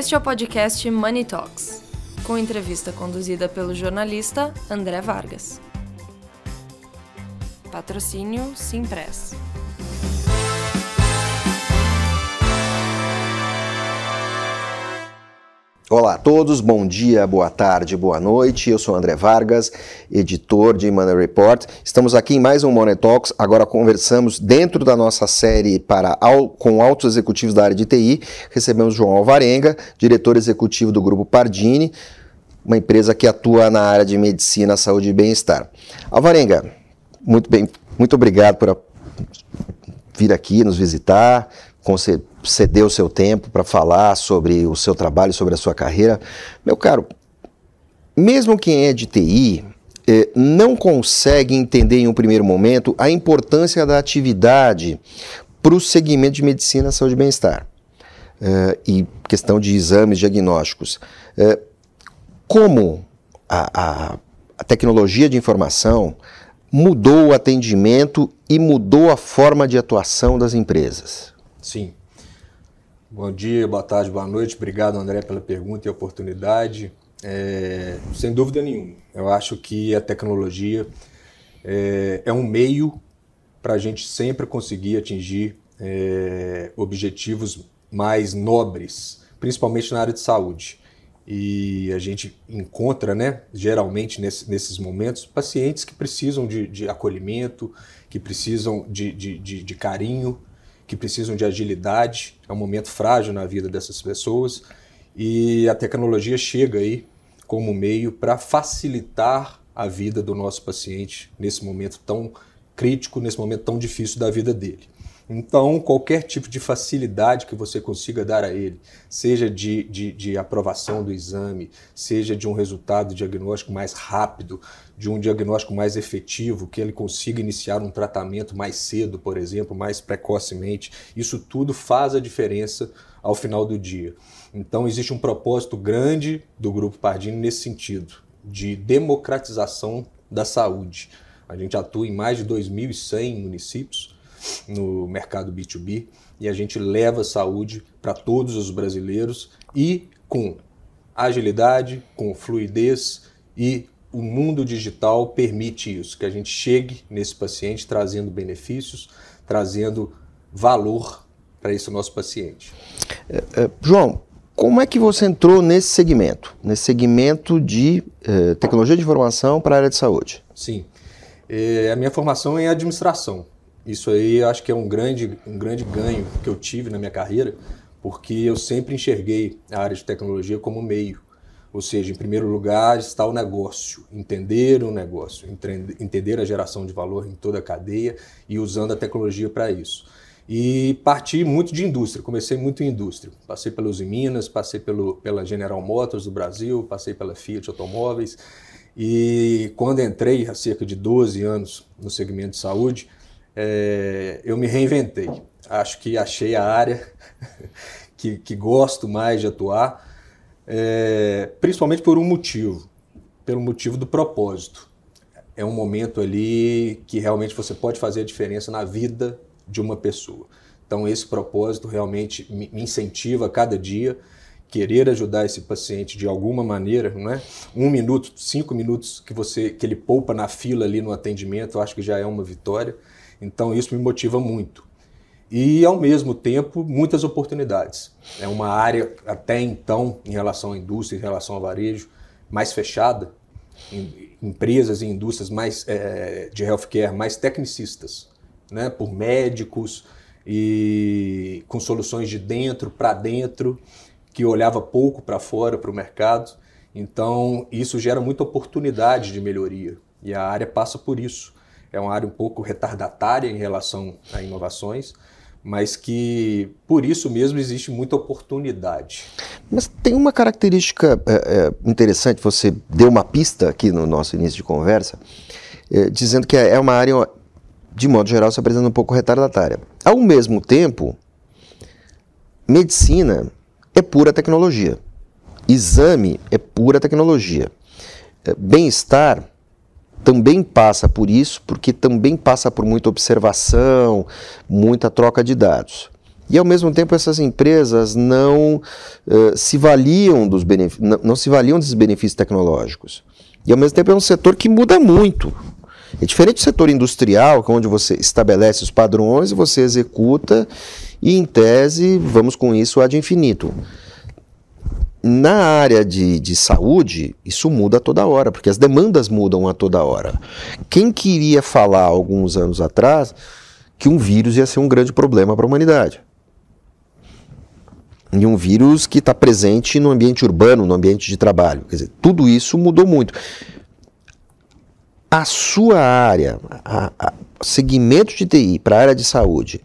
Este é o podcast Money Talks, com entrevista conduzida pelo jornalista André Vargas. Patrocínio Simpress. Olá a todos, bom dia, boa tarde, boa noite. Eu sou André Vargas, editor de Money Report. Estamos aqui em mais um Money Talks. Agora conversamos dentro da nossa série para com altos executivos da área de TI. Recebemos João Alvarenga, diretor executivo do Grupo Pardini, uma empresa que atua na área de medicina, saúde e bem-estar. Alvarenga, muito bem, muito obrigado por vir aqui nos visitar, ceder o seu tempo para falar sobre o seu trabalho, sobre a sua carreira. Meu caro, mesmo quem é de TI eh, não consegue entender em um primeiro momento a importância da atividade para o segmento de medicina, saúde e bem-estar. Eh, e questão de exames diagnósticos. Eh, como a, a, a tecnologia de informação mudou o atendimento e mudou a forma de atuação das empresas? Sim. Bom dia, boa tarde, boa noite. Obrigado, André, pela pergunta e oportunidade. É, sem dúvida nenhuma, eu acho que a tecnologia é, é um meio para a gente sempre conseguir atingir é, objetivos mais nobres, principalmente na área de saúde. E a gente encontra, né, geralmente nesse, nesses momentos, pacientes que precisam de, de acolhimento, que precisam de, de, de, de carinho, que precisam de agilidade, é um momento frágil na vida dessas pessoas e a tecnologia chega aí como meio para facilitar a vida do nosso paciente nesse momento tão crítico, nesse momento tão difícil da vida dele. Então, qualquer tipo de facilidade que você consiga dar a ele, seja de, de, de, aprovação do exame, seja de um resultado diagnóstico mais rápido, de um diagnóstico mais efetivo, que ele consiga iniciar um tratamento mais cedo, por exemplo, mais precocemente, isso tudo faz a diferença ao final do dia. Então, existe um propósito grande do Grupo Pardini nesse sentido, de democratização da saúde. A gente atua em mais de 2.100 municípios no mercado B2B e a gente leva saúde para todos os brasileiros e com agilidade, com fluidez e o mundo digital permite isso, que a gente chegue nesse paciente trazendo benefícios, trazendo valor para esse nosso paciente. É, é, João, como é que você entrou nesse segmento, nesse segmento de é, tecnologia de informação para a área de saúde? Sim, é, a minha formação é em administração. Isso aí acho que é um grande, um grande ganho que eu tive na minha carreira, porque eu sempre enxerguei a área de tecnologia como meio. Ou seja, em primeiro lugar está o negócio, entender o negócio, entender a geração de valor em toda a cadeia e usando a tecnologia para isso. E parti muito de indústria, comecei muito em indústria. Passei pelos Minas, passei pelo, pela General Motors do Brasil, passei pela Fiat Automóveis. E quando entrei, há cerca de 12 anos no segmento de saúde, é, eu me reinventei. Acho que achei a área que, que gosto mais de atuar, é, principalmente por um motivo, pelo motivo do propósito. É um momento ali que realmente você pode fazer a diferença na vida de uma pessoa. Então esse propósito realmente me incentiva a cada dia querer ajudar esse paciente de alguma maneira, não é? Um minuto, cinco minutos que você que ele poupa na fila ali no atendimento, eu acho que já é uma vitória. Então isso me motiva muito. E ao mesmo tempo, muitas oportunidades. É uma área até então em relação à indústria, em relação ao varejo, mais fechada, em empresas e indústrias mais é, de healthcare mais tecnicistas, né, por médicos e com soluções de dentro para dentro, que olhava pouco para fora para o mercado. Então isso gera muita oportunidade de melhoria e a área passa por isso é uma área um pouco retardatária em relação a inovações, mas que por isso mesmo existe muita oportunidade. Mas tem uma característica é, é, interessante, você deu uma pista aqui no nosso início de conversa, é, dizendo que é uma área, de modo geral, se apresenta um pouco retardatária. Ao mesmo tempo, medicina é pura tecnologia, exame é pura tecnologia, é, bem-estar também passa por isso, porque também passa por muita observação, muita troca de dados. E ao mesmo tempo essas empresas não uh, se valiam dos não, não se valiam desses benefícios tecnológicos. E ao mesmo tempo é um setor que muda muito. É diferente do setor industrial, é onde você estabelece os padrões, você executa e, em tese, vamos com isso ad infinito. Na área de, de saúde, isso muda toda hora, porque as demandas mudam a toda hora. Quem queria falar alguns anos atrás que um vírus ia ser um grande problema para a humanidade? E um vírus que está presente no ambiente urbano, no ambiente de trabalho. Quer dizer, tudo isso mudou muito. A sua área, a, a segmento de TI para a área de saúde,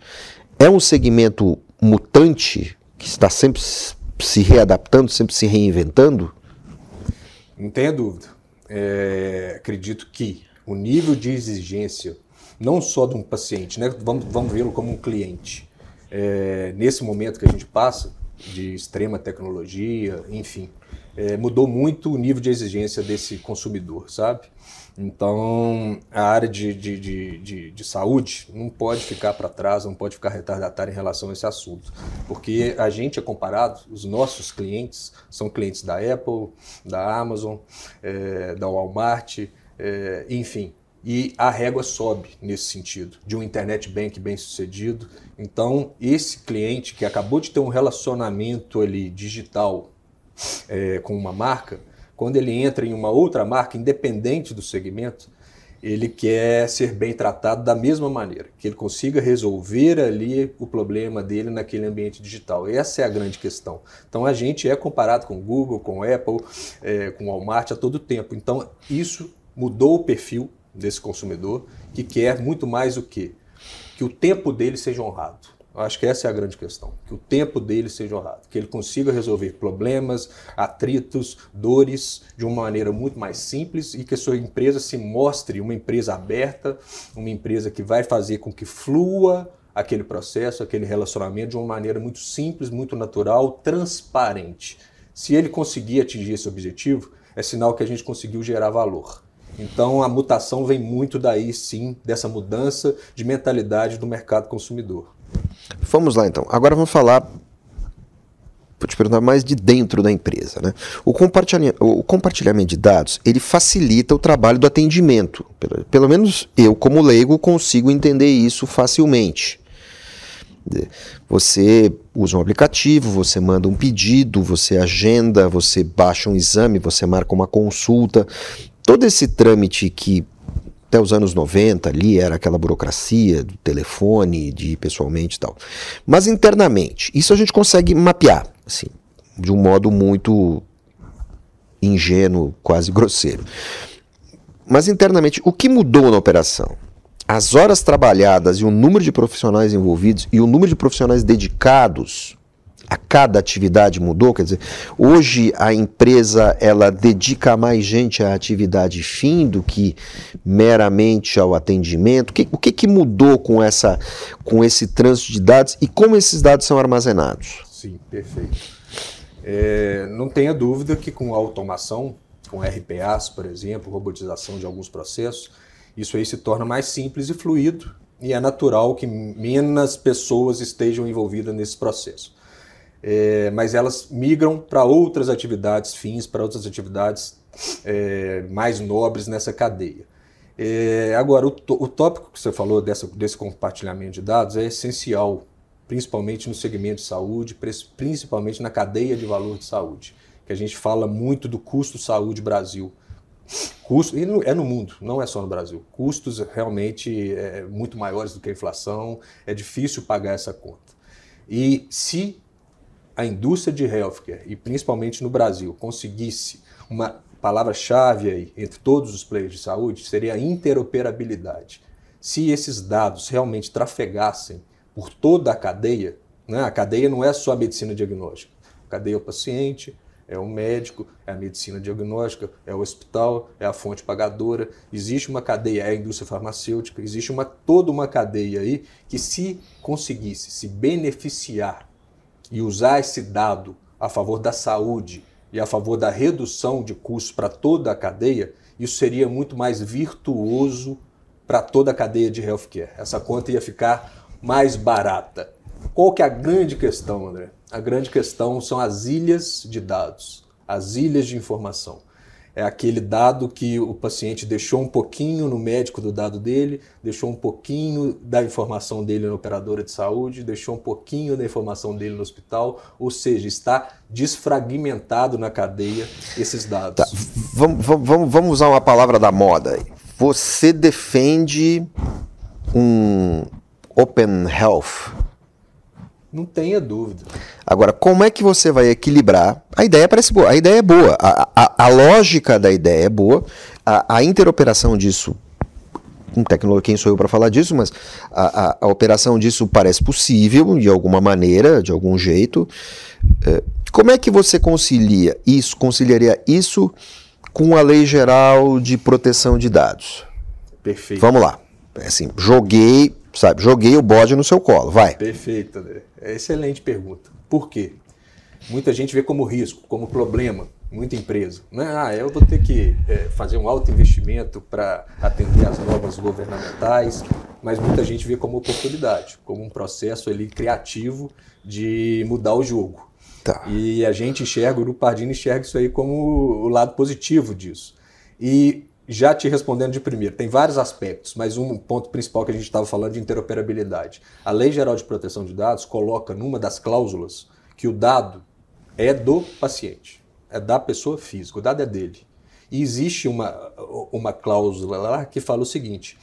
é um segmento mutante que está sempre se readaptando, sempre se reinventando? Não tenha dúvida. É, acredito que o nível de exigência, não só de um paciente, né? vamos, vamos vê-lo como um cliente, é, nesse momento que a gente passa, de extrema tecnologia, enfim, é, mudou muito o nível de exigência desse consumidor, sabe? Então, a área de, de, de, de, de saúde não pode ficar para trás, não pode ficar retardatária em relação a esse assunto. Porque a gente é comparado, os nossos clientes são clientes da Apple, da Amazon, é, da Walmart, é, enfim. E a régua sobe nesse sentido, de um internet bank bem sucedido. Então, esse cliente que acabou de ter um relacionamento ali digital é, com uma marca, quando ele entra em uma outra marca, independente do segmento, ele quer ser bem tratado da mesma maneira, que ele consiga resolver ali o problema dele naquele ambiente digital. Essa é a grande questão. Então a gente é comparado com Google, com Apple, é, com Walmart a todo tempo. Então isso mudou o perfil desse consumidor que quer muito mais o quê? Que o tempo dele seja honrado. Eu acho que essa é a grande questão, que o tempo dele seja honrado, que ele consiga resolver problemas, atritos, dores de uma maneira muito mais simples e que a sua empresa se mostre uma empresa aberta, uma empresa que vai fazer com que flua aquele processo, aquele relacionamento de uma maneira muito simples, muito natural, transparente. Se ele conseguir atingir esse objetivo, é sinal que a gente conseguiu gerar valor. Então a mutação vem muito daí, sim, dessa mudança de mentalidade do mercado consumidor. Vamos lá então. Agora vamos falar. Vou te perguntar mais de dentro da empresa. Né? O, compartilhamento, o compartilhamento de dados ele facilita o trabalho do atendimento. Pelo, pelo menos eu, como leigo, consigo entender isso facilmente. Você usa um aplicativo, você manda um pedido, você agenda, você baixa um exame, você marca uma consulta. Todo esse trâmite que até os anos 90 ali era aquela burocracia do telefone, de ir pessoalmente e tal. Mas internamente, isso a gente consegue mapear, assim, de um modo muito ingênuo, quase grosseiro. Mas internamente, o que mudou na operação? As horas trabalhadas e o número de profissionais envolvidos e o número de profissionais dedicados a cada atividade mudou? Quer dizer, hoje a empresa ela dedica mais gente à atividade fim do que meramente ao atendimento? O que, o que, que mudou com, essa, com esse trânsito de dados e como esses dados são armazenados? Sim, perfeito. É, não tenha dúvida que com a automação, com RPAs, por exemplo, robotização de alguns processos, isso aí se torna mais simples e fluido e é natural que menos pessoas estejam envolvidas nesse processo é, mas elas migram para outras atividades fins, para outras atividades é, mais nobres nessa cadeia. É, agora, o, o, tópico que você falou dessa, desse compartilhamento de dados é essencial, principalmente no segmento de saúde, principalmente na cadeia de valor de saúde, que a gente fala muito do custo saúde Brasil. Custo, e é no mundo, não é só no Brasil. Custos realmente é, muito maiores do que a inflação, é difícil pagar essa conta. E se a indústria de healthcare, e principalmente no Brasil, conseguisse uma palavra-chave aí entre todos os players de saúde, seria a interoperabilidade. Se esses dados realmente trafegassem por toda a cadeia, né? a cadeia não é só a medicina diagnóstica, a cadeia é o paciente, é o médico, é a medicina diagnóstica, é o hospital, é a fonte pagadora. Existe uma cadeia, é a indústria farmacêutica, existe uma, toda uma cadeia aí que se conseguisse se beneficiar e usar esse dado a favor da saúde e a favor da redução de custos para toda a cadeia, isso seria muito mais virtuoso para toda a cadeia de healthcare. Essa conta ia ficar mais barata. Qual que é a grande questão, André? A grande questão são as ilhas de dados, as ilhas de informação é aquele dado que o paciente deixou um pouquinho no médico do dado dele, deixou um pouquinho da informação dele na operadora de saúde, deixou um pouquinho da informação dele no hospital, ou seja, está desfragmentado na cadeia esses dados. Tá. Vamos, vamos, vamos usar uma palavra da moda. Você defende um Open Health não tenha dúvida. Agora, como é que você vai equilibrar? A ideia parece boa, a ideia é boa, a, a, a lógica da ideia é boa, a, a interoperação disso com tecnologia, quem sou eu para falar disso, mas a, a, a, operação disso parece possível de alguma maneira, de algum jeito. É, como é que você concilia isso, conciliaria isso com a Lei Geral de Proteção de Dados? Perfeito. Vamos lá. É assim, joguei, sabe, joguei o bode no seu colo, vai. Perfeito, André. É excelente pergunta. Por quê? Muita gente vê como risco, como problema, muita empresa. Né? Ah, eu vou ter que é, fazer um alto investimento para atender às novas governamentais, mas muita gente vê como oportunidade, como um processo ali criativo de mudar o jogo. Tá. E a gente enxerga, o Grupo Pardini enxerga isso aí como o lado positivo disso. E já te respondendo de primeiro, tem vários aspectos, mas um ponto principal que a gente estava falando de interoperabilidade. A Lei Geral de Proteção de Dados coloca numa das cláusulas que o dado é do paciente, é da pessoa física, o dado é dele. E existe uma, uma cláusula lá que fala o seguinte: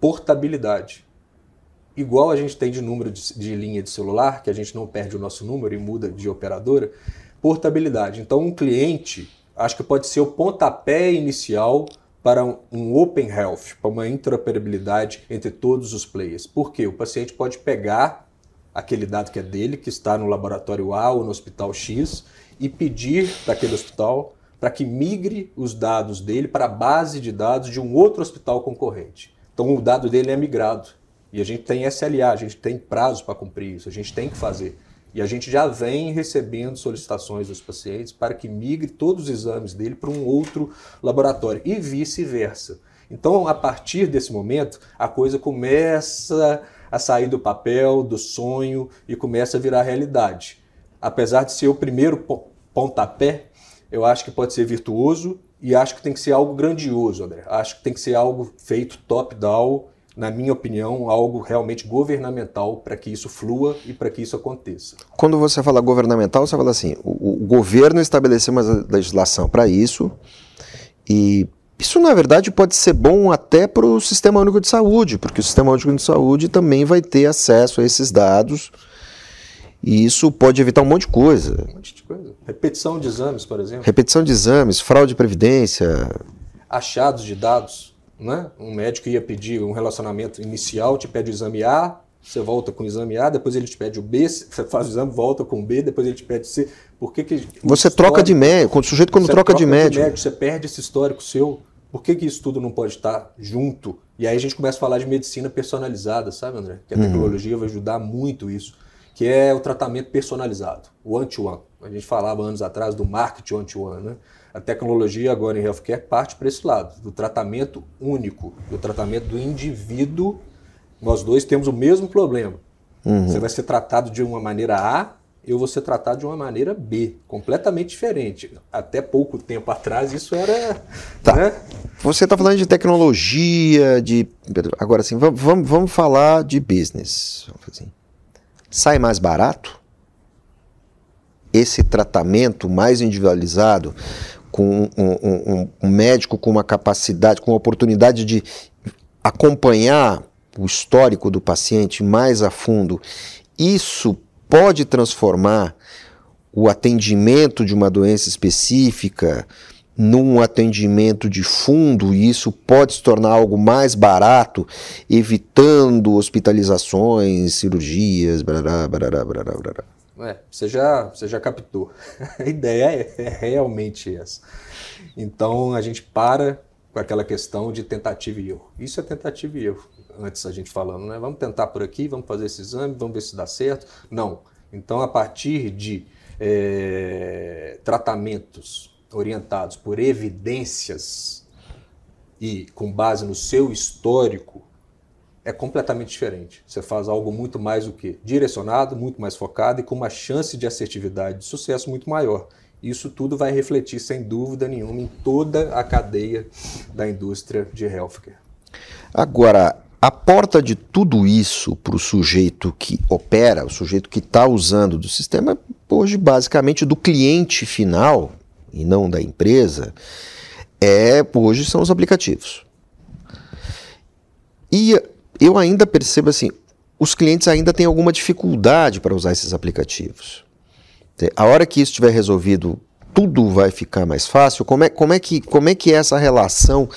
portabilidade. Igual a gente tem de número de, de linha de celular, que a gente não perde o nosso número e muda de operadora, portabilidade. Então, um cliente, acho que pode ser o pontapé inicial para um open health, para uma interoperabilidade entre todos os players. Porque o paciente pode pegar aquele dado que é dele, que está no laboratório A ou no hospital X, e pedir daquele hospital para que migre os dados dele para a base de dados de um outro hospital concorrente. Então o dado dele é migrado. E a gente tem SLA, a gente tem prazo para cumprir isso, a gente tem que fazer. E a gente já vem recebendo solicitações dos pacientes para que migre todos os exames dele para um outro laboratório e vice-versa. Então, a partir desse momento, a coisa começa a sair do papel, do sonho e começa a virar realidade. Apesar de ser o primeiro pontapé, eu acho que pode ser virtuoso e acho que tem que ser algo grandioso, André. Acho que tem que ser algo feito top-down na minha opinião, algo realmente governamental para que isso flua e para que isso aconteça. Quando você fala governamental, você fala assim: o, o governo estabeleceu uma legislação para isso e isso, na verdade, pode ser bom até para o Sistema Único de Saúde, porque o Sistema Único de Saúde também vai ter acesso a esses dados e isso pode evitar um monte de coisa. Um monte de coisa. Repetição de exames, por exemplo. Repetição de exames, fraude de previdência. Achados de dados né? Um médico ia pedir um relacionamento inicial, te pede o exame A, você volta com o exame A, depois ele te pede o B, você faz o exame, volta com o B, depois ele te pede o C. Por que, que você troca de médico, o sujeito quando troca, troca, de médico. de médico. Você perde esse histórico seu. Por que, que isso tudo não pode estar junto? E aí a gente começa a falar de medicina personalizada, sabe, André? Que a uhum. tecnologia vai ajudar muito isso, que é o tratamento personalizado, o one-to-one. -one. A gente falava anos atrás do marketing one-to-one, -one, né? A tecnologia agora em healthcare parte para esse lado, do tratamento único, do tratamento do indivíduo. Nós dois temos o mesmo problema. Uhum. Você vai ser tratado de uma maneira A, eu vou ser tratado de uma maneira B, completamente diferente. Até pouco tempo atrás isso era. Tá. Né? Você está falando de tecnologia, de. Agora sim, vamos, vamos falar de business. Assim. Sai mais barato? Esse tratamento mais individualizado, com um, um, um médico com uma capacidade, com a oportunidade de acompanhar o histórico do paciente mais a fundo, isso pode transformar o atendimento de uma doença específica num atendimento de fundo e isso pode se tornar algo mais barato, evitando hospitalizações, cirurgias, barará, barará, barará. É, você, já, você já captou. A ideia é, é realmente essa. Então a gente para com aquela questão de tentativa e erro. Isso é tentativa e erro, antes a gente falando, né? Vamos tentar por aqui, vamos fazer esse exame, vamos ver se dá certo. Não. Então, a partir de é, tratamentos orientados por evidências e com base no seu histórico, é completamente diferente. Você faz algo muito mais o quê? Direcionado, muito mais focado e com uma chance de assertividade de sucesso muito maior. Isso tudo vai refletir, sem dúvida nenhuma, em toda a cadeia da indústria de healthcare. Agora, a porta de tudo isso para o sujeito que opera, o sujeito que está usando do sistema, hoje basicamente do cliente final e não da empresa, é hoje são os aplicativos. E eu ainda percebo assim, os clientes ainda têm alguma dificuldade para usar esses aplicativos. A hora que isso estiver resolvido, tudo vai ficar mais fácil. Como é, como é, que, como é que é essa relação?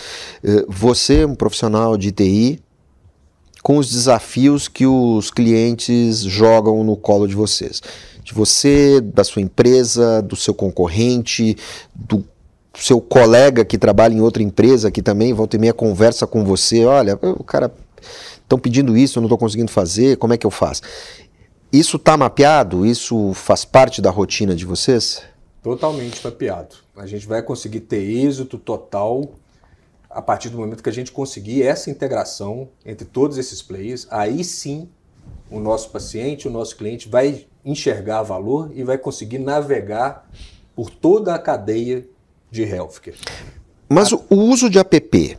Eh, você, um profissional de TI, com os desafios que os clientes jogam no colo de vocês. De você, da sua empresa, do seu concorrente, do seu colega que trabalha em outra empresa que também volta e meia conversa com você. Olha, o cara estão pedindo isso, eu não estou conseguindo fazer, como é que eu faço? Isso está mapeado? Isso faz parte da rotina de vocês? Totalmente mapeado. A gente vai conseguir ter êxito total a partir do momento que a gente conseguir essa integração entre todos esses players. Aí sim, o nosso paciente, o nosso cliente vai enxergar valor e vai conseguir navegar por toda a cadeia de healthcare. Mas o uso de app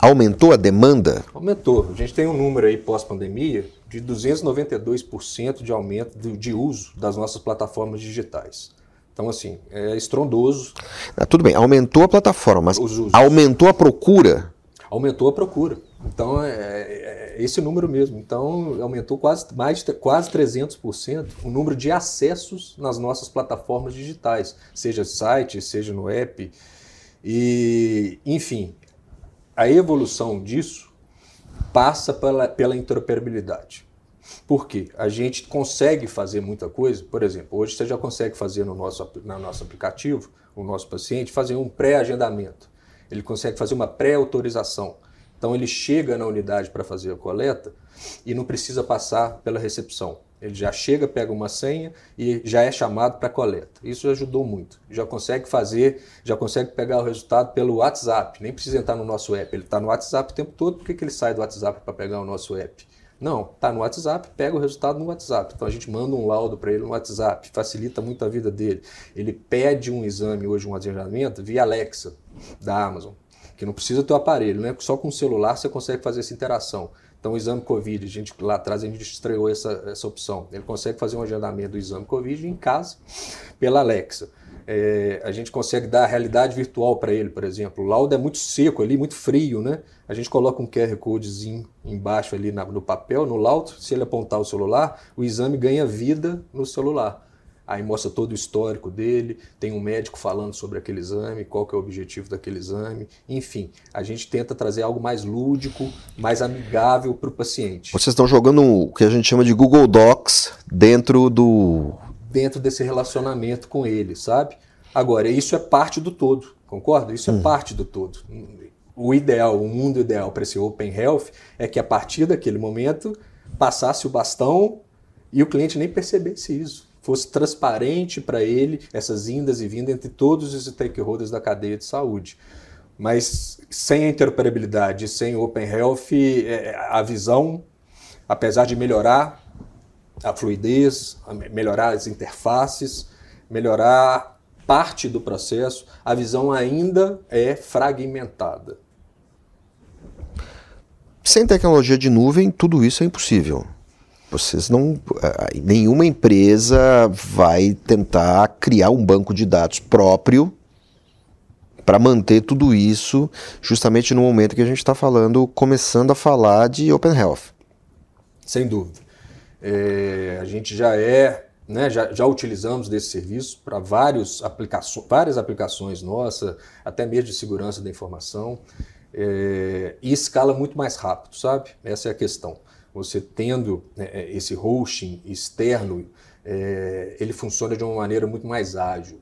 aumentou a demanda? Aumentou. A gente tem um número aí pós-pandemia de 292% de aumento de uso das nossas plataformas digitais. Então, assim, é estrondoso. Ah, tudo bem, aumentou a plataforma, mas aumentou a procura? Aumentou a procura. Então, é, é, esse número mesmo. Então, aumentou quase mais quase 300% o número de acessos nas nossas plataformas digitais, seja site, seja no app. E, enfim, a evolução disso passa pela, pela interoperabilidade. Por quê? A gente consegue fazer muita coisa, por exemplo, hoje você já consegue fazer no nosso, no nosso aplicativo, o nosso paciente, fazer um pré-agendamento. Ele consegue fazer uma pré-autorização. Então ele chega na unidade para fazer a coleta e não precisa passar pela recepção. Ele já chega, pega uma senha e já é chamado para coleta. Isso ajudou muito. Já consegue fazer, já consegue pegar o resultado pelo WhatsApp. Nem precisa entrar no nosso app. Ele está no WhatsApp o tempo todo. Por que, que ele sai do WhatsApp para pegar o nosso app? Não, está no WhatsApp, pega o resultado no WhatsApp. Então a gente manda um laudo para ele no WhatsApp, facilita muito a vida dele. Ele pede um exame hoje, um agendamento, via Alexa da Amazon, que não precisa ter o aparelho, né? Só com o celular você consegue fazer essa interação. Então, o exame Covid, a gente, lá atrás a gente estreou essa, essa opção. Ele consegue fazer um agendamento do exame Covid em casa pela Alexa. É, a gente consegue dar a realidade virtual para ele, por exemplo. O laudo é muito seco ali, muito frio, né? A gente coloca um QR Codezinho embaixo ali na, no papel, no laudo. Se ele apontar o celular, o exame ganha vida no celular aí mostra todo o histórico dele, tem um médico falando sobre aquele exame, qual que é o objetivo daquele exame, enfim, a gente tenta trazer algo mais lúdico, mais amigável para o paciente. Vocês estão jogando o que a gente chama de Google Docs dentro do... Dentro desse relacionamento com ele, sabe? Agora, isso é parte do todo, concorda? Isso é hum. parte do todo. O ideal, o mundo ideal para esse Open Health é que a partir daquele momento passasse o bastão e o cliente nem percebesse isso fosse transparente para ele essas indas e vindas entre todos os stakeholders da cadeia de saúde. Mas sem a interoperabilidade, sem o Open Health, é, a visão, apesar de melhorar a fluidez, melhorar as interfaces, melhorar parte do processo, a visão ainda é fragmentada. Sem tecnologia de nuvem, tudo isso é impossível. Vocês não. Nenhuma empresa vai tentar criar um banco de dados próprio para manter tudo isso, justamente no momento que a gente está falando, começando a falar de Open Health. Sem dúvida. É, a gente já é, né, já, já utilizamos desse serviço para várias aplicações nossas, até mesmo de segurança da informação, é, e escala muito mais rápido, sabe? Essa é a questão você tendo né, é, esse hosting externo, é, ele funciona de uma maneira muito mais ágil.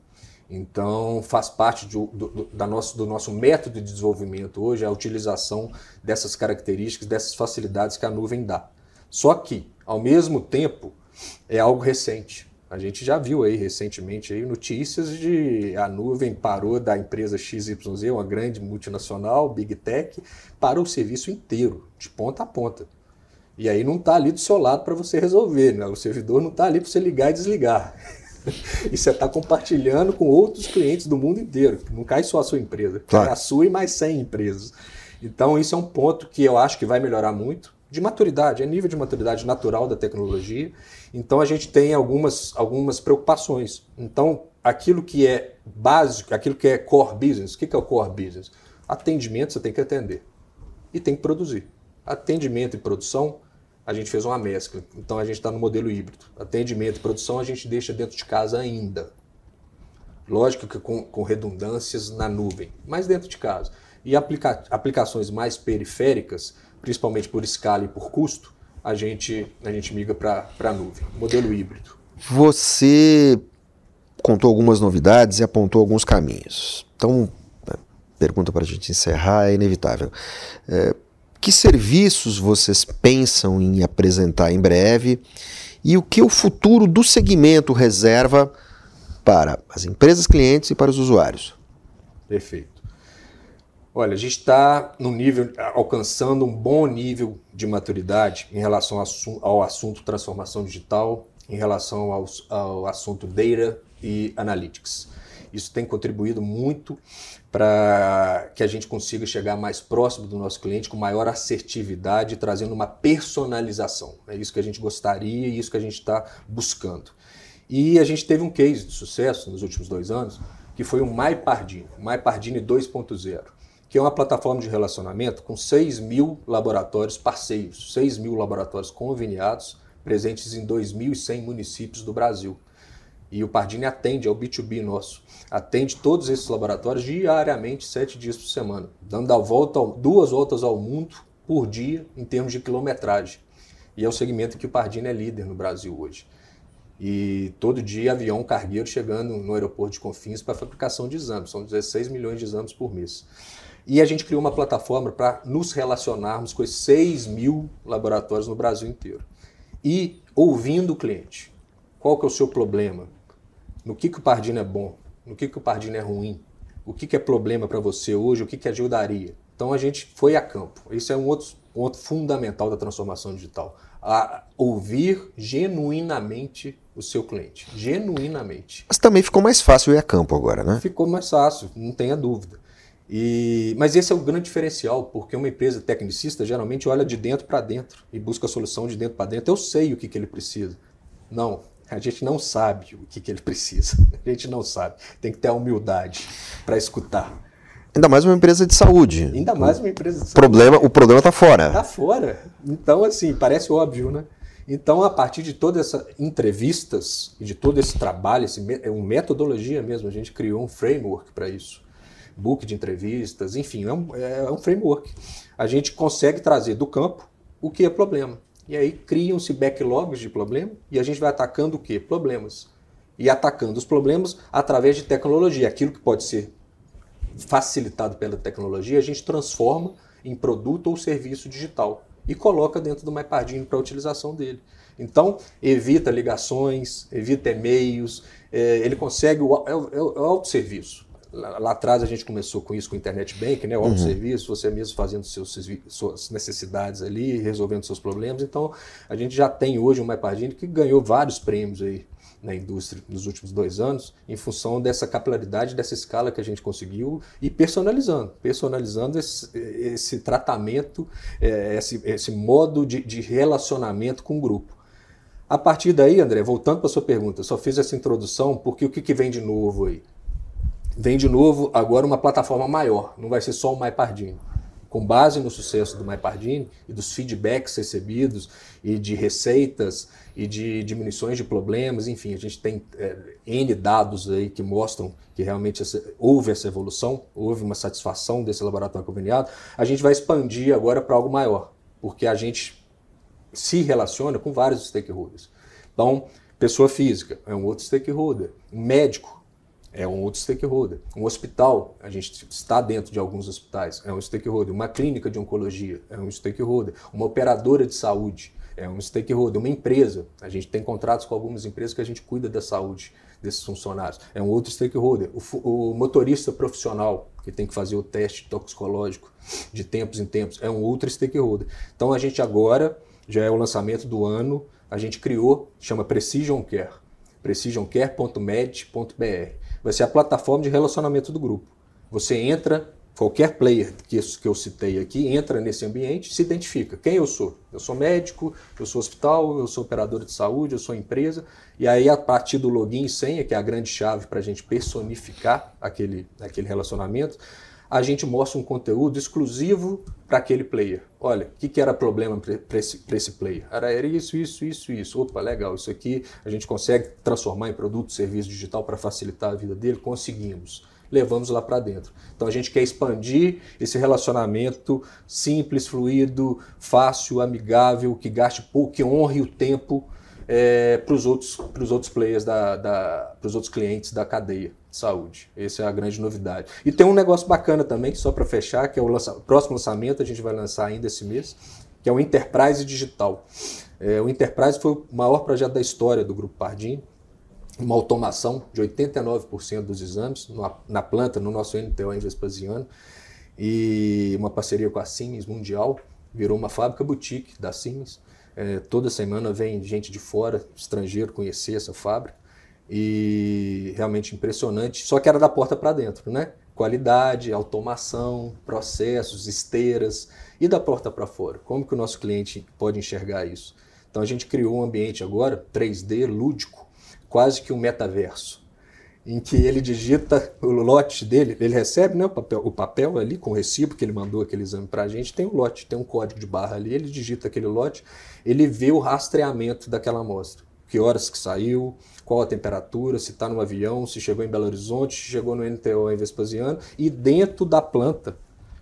Então, faz parte do, do, da nosso, do nosso método de desenvolvimento hoje a utilização dessas características, dessas facilidades que a nuvem dá. Só que, ao mesmo tempo, é algo recente. A gente já viu aí recentemente aí notícias de a nuvem parou da empresa XYZ, uma grande multinacional, Big Tech, para o serviço inteiro, de ponta a ponta. E aí não está ali do seu lado para você resolver, né? o servidor não está ali para você ligar e desligar. e você está compartilhando com outros clientes do mundo inteiro. Não cai só a sua empresa, cai a sua e mais 100 empresas. Então, isso é um ponto que eu acho que vai melhorar muito de maturidade, é nível de maturidade natural da tecnologia. Então, a gente tem algumas, algumas preocupações. Então, aquilo que é básico, aquilo que é core business, o que é o core business? Atendimento você tem que atender e tem que produzir. Atendimento e produção a gente fez uma mescla. Então a gente está no modelo híbrido. Atendimento e produção a gente deixa dentro de casa ainda. Lógico que com, com redundâncias na nuvem, mas dentro de casa. E aplica, aplicações mais periféricas, principalmente por escala e por custo, a gente, a gente migra para a nuvem. Modelo híbrido. Você contou algumas novidades e apontou alguns caminhos. Então, pergunta para a gente encerrar é inevitável. É, que serviços vocês pensam em apresentar em breve e o que o futuro do segmento reserva para as empresas clientes e para os usuários? Perfeito. Olha, a gente está no nível, alcançando um bom nível de maturidade em relação ao assunto transformação digital, em relação ao, ao assunto data e analytics. Isso tem contribuído muito para que a gente consiga chegar mais próximo do nosso cliente com maior assertividade, trazendo uma personalização. É isso que a gente gostaria e isso que a gente está buscando. E a gente teve um case de sucesso nos últimos dois anos, que foi o MyPardini, MyPardini 2.0, que é uma plataforma de relacionamento com 6 mil laboratórios parceiros, 6 mil laboratórios conveniados, presentes em 2.100 municípios do Brasil. E o Pardini atende, é o B2B nosso, atende todos esses laboratórios diariamente, sete dias por semana, dando a volta, duas voltas ao mundo por dia em termos de quilometragem. E é o segmento que o Pardini é líder no Brasil hoje. E todo dia avião cargueiro chegando no aeroporto de Confins para fabricação de exames, são 16 milhões de exames por mês. E a gente criou uma plataforma para nos relacionarmos com esses 6 mil laboratórios no Brasil inteiro. E ouvindo o cliente. Qual que é o seu problema? No que, que o Pardini é bom, no que, que o Pardini é ruim, o que, que é problema para você hoje, o que, que ajudaria. Então a gente foi a campo. Isso é um outro ponto fundamental da transformação digital. A ouvir genuinamente o seu cliente. Genuinamente. Mas também ficou mais fácil ir a campo agora, né? Ficou mais fácil, não tenha dúvida. E, mas esse é o grande diferencial, porque uma empresa tecnicista geralmente olha de dentro para dentro e busca a solução de dentro para dentro. Eu sei o que, que ele precisa. Não, a gente não sabe o que, que ele precisa. A gente não sabe. Tem que ter a humildade para escutar. Ainda mais uma empresa de saúde. Ainda mais uma empresa de saúde. Problema, o problema está fora. Está fora. Então, assim, parece óbvio, né? Então, a partir de todas essas entrevistas e de todo esse trabalho, esse, é uma metodologia mesmo, a gente criou um framework para isso. Book de entrevistas, enfim, é um, é um framework. A gente consegue trazer do campo o que é problema. E aí criam-se backlogs de problema e a gente vai atacando o quê? Problemas. E atacando os problemas através de tecnologia. Aquilo que pode ser facilitado pela tecnologia, a gente transforma em produto ou serviço digital e coloca dentro do MyPardini para a utilização dele. Então, evita ligações, evita e-mails, é, ele consegue o, é, é, é o autosserviço. Lá, atrás a gente começou com isso com o Internet Bank, né? o uhum. serviço, você mesmo fazendo seus, suas necessidades ali, resolvendo seus problemas. Então a gente já tem hoje uma MyPardini que ganhou vários prêmios aí na indústria nos últimos dois anos, em função dessa capilaridade, dessa escala que a gente conseguiu e personalizando, personalizando esse, esse tratamento, é, esse, esse modo de, de relacionamento com o grupo. A partir daí, André, voltando para a sua pergunta, só fiz essa introdução porque o que, que vem de novo aí? Vem de novo agora uma plataforma maior, não vai ser só o MyPardini. Com base no sucesso do MyPardini e dos feedbacks recebidos e de receitas e de diminuições de problemas, enfim, a gente tem é, N dados aí que mostram que realmente essa, houve essa evolução, houve uma satisfação desse laboratório conveniado, a gente vai expandir agora para algo maior, porque a gente se relaciona com vários stakeholders. Então, pessoa física é um outro stakeholder, médico é um outro stakeholder. Um hospital, a gente está dentro de alguns hospitais, é um stakeholder. Uma clínica de oncologia é um stakeholder. Uma operadora de saúde é um stakeholder. Uma empresa, a gente tem contratos com algumas empresas que a gente cuida da saúde desses funcionários, é um outro stakeholder. O, o motorista profissional, que tem que fazer o teste toxicológico de tempos em tempos, é um outro stakeholder. Então a gente agora já é o lançamento do ano, a gente criou, chama Precision Care, precisioncare.med.br. Vai ser a plataforma de relacionamento do grupo. Você entra, qualquer player que, que eu citei aqui, entra nesse ambiente, se identifica. Quem eu sou? Eu sou médico, eu sou hospital, eu sou operador de saúde, eu sou empresa. E aí, a partir do login e senha, que é a grande chave para a gente personificar aquele, aquele relacionamento, a gente mostra um conteúdo exclusivo para aquele player. Olha, o que, que era problema para esse, esse player? Era, era isso, isso, isso, isso. Opa, legal, isso aqui a gente consegue transformar em produto, serviço digital para facilitar a vida dele? Conseguimos. Levamos lá para dentro. Então a gente quer expandir esse relacionamento simples, fluido, fácil, amigável, que gaste pouco, que honre o tempo é, para os outros, outros players, da, da, para os outros clientes da cadeia saúde. Essa é a grande novidade. E tem um negócio bacana também, só para fechar, que é o, lança... próximo lançamento, a gente vai lançar ainda esse mês, que é o Enterprise Digital. É, o Enterprise foi o maior projeto da história do Grupo Pardini, uma automação de 89% dos exames na planta, no nosso NTO em Vespasiano, e uma parceria com a Siemens Mundial, virou uma fábrica boutique da Siemens. É, toda semana vem gente de fora, estrangeiro, conhecer essa fábrica e realmente impressionante. Só que era da porta para dentro, né? Qualidade, automação, processos, esteiras e da porta para fora. Como que o nosso cliente pode enxergar isso? Então a gente criou um ambiente agora 3D lúdico, quase que um metaverso, em que ele digita o lote dele, ele recebe né, o, papel, o papel ali com o recibo que ele mandou aquele exame para a gente, tem o um lote, tem um código de barra ali, ele digita aquele lote, ele vê o rastreamento daquela amostra que horas que saiu, qual a temperatura, se está no avião, se chegou em Belo Horizonte, se chegou no NTO em Vespasiano, e dentro da planta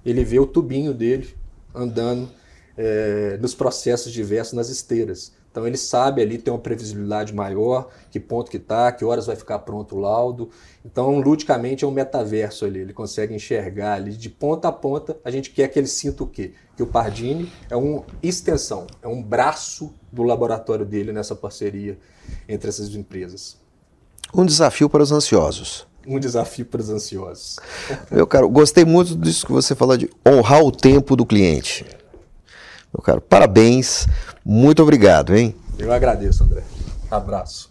ele vê o tubinho dele andando é, nos processos diversos nas esteiras. Então ele sabe ali, tem uma previsibilidade maior, que ponto que está, que horas vai ficar pronto o laudo. Então, ludicamente, é um metaverso ali, ele consegue enxergar ali de ponta a ponta. A gente quer que ele sinta o quê? Que o Pardini é uma extensão, é um braço do laboratório dele nessa parceria entre essas empresas. Um desafio para os ansiosos. Um desafio para os ansiosos. Meu caro, gostei muito disso que você falou de honrar o tempo do cliente. Meu caro, parabéns. Muito obrigado, hein? Eu agradeço, André. Abraço.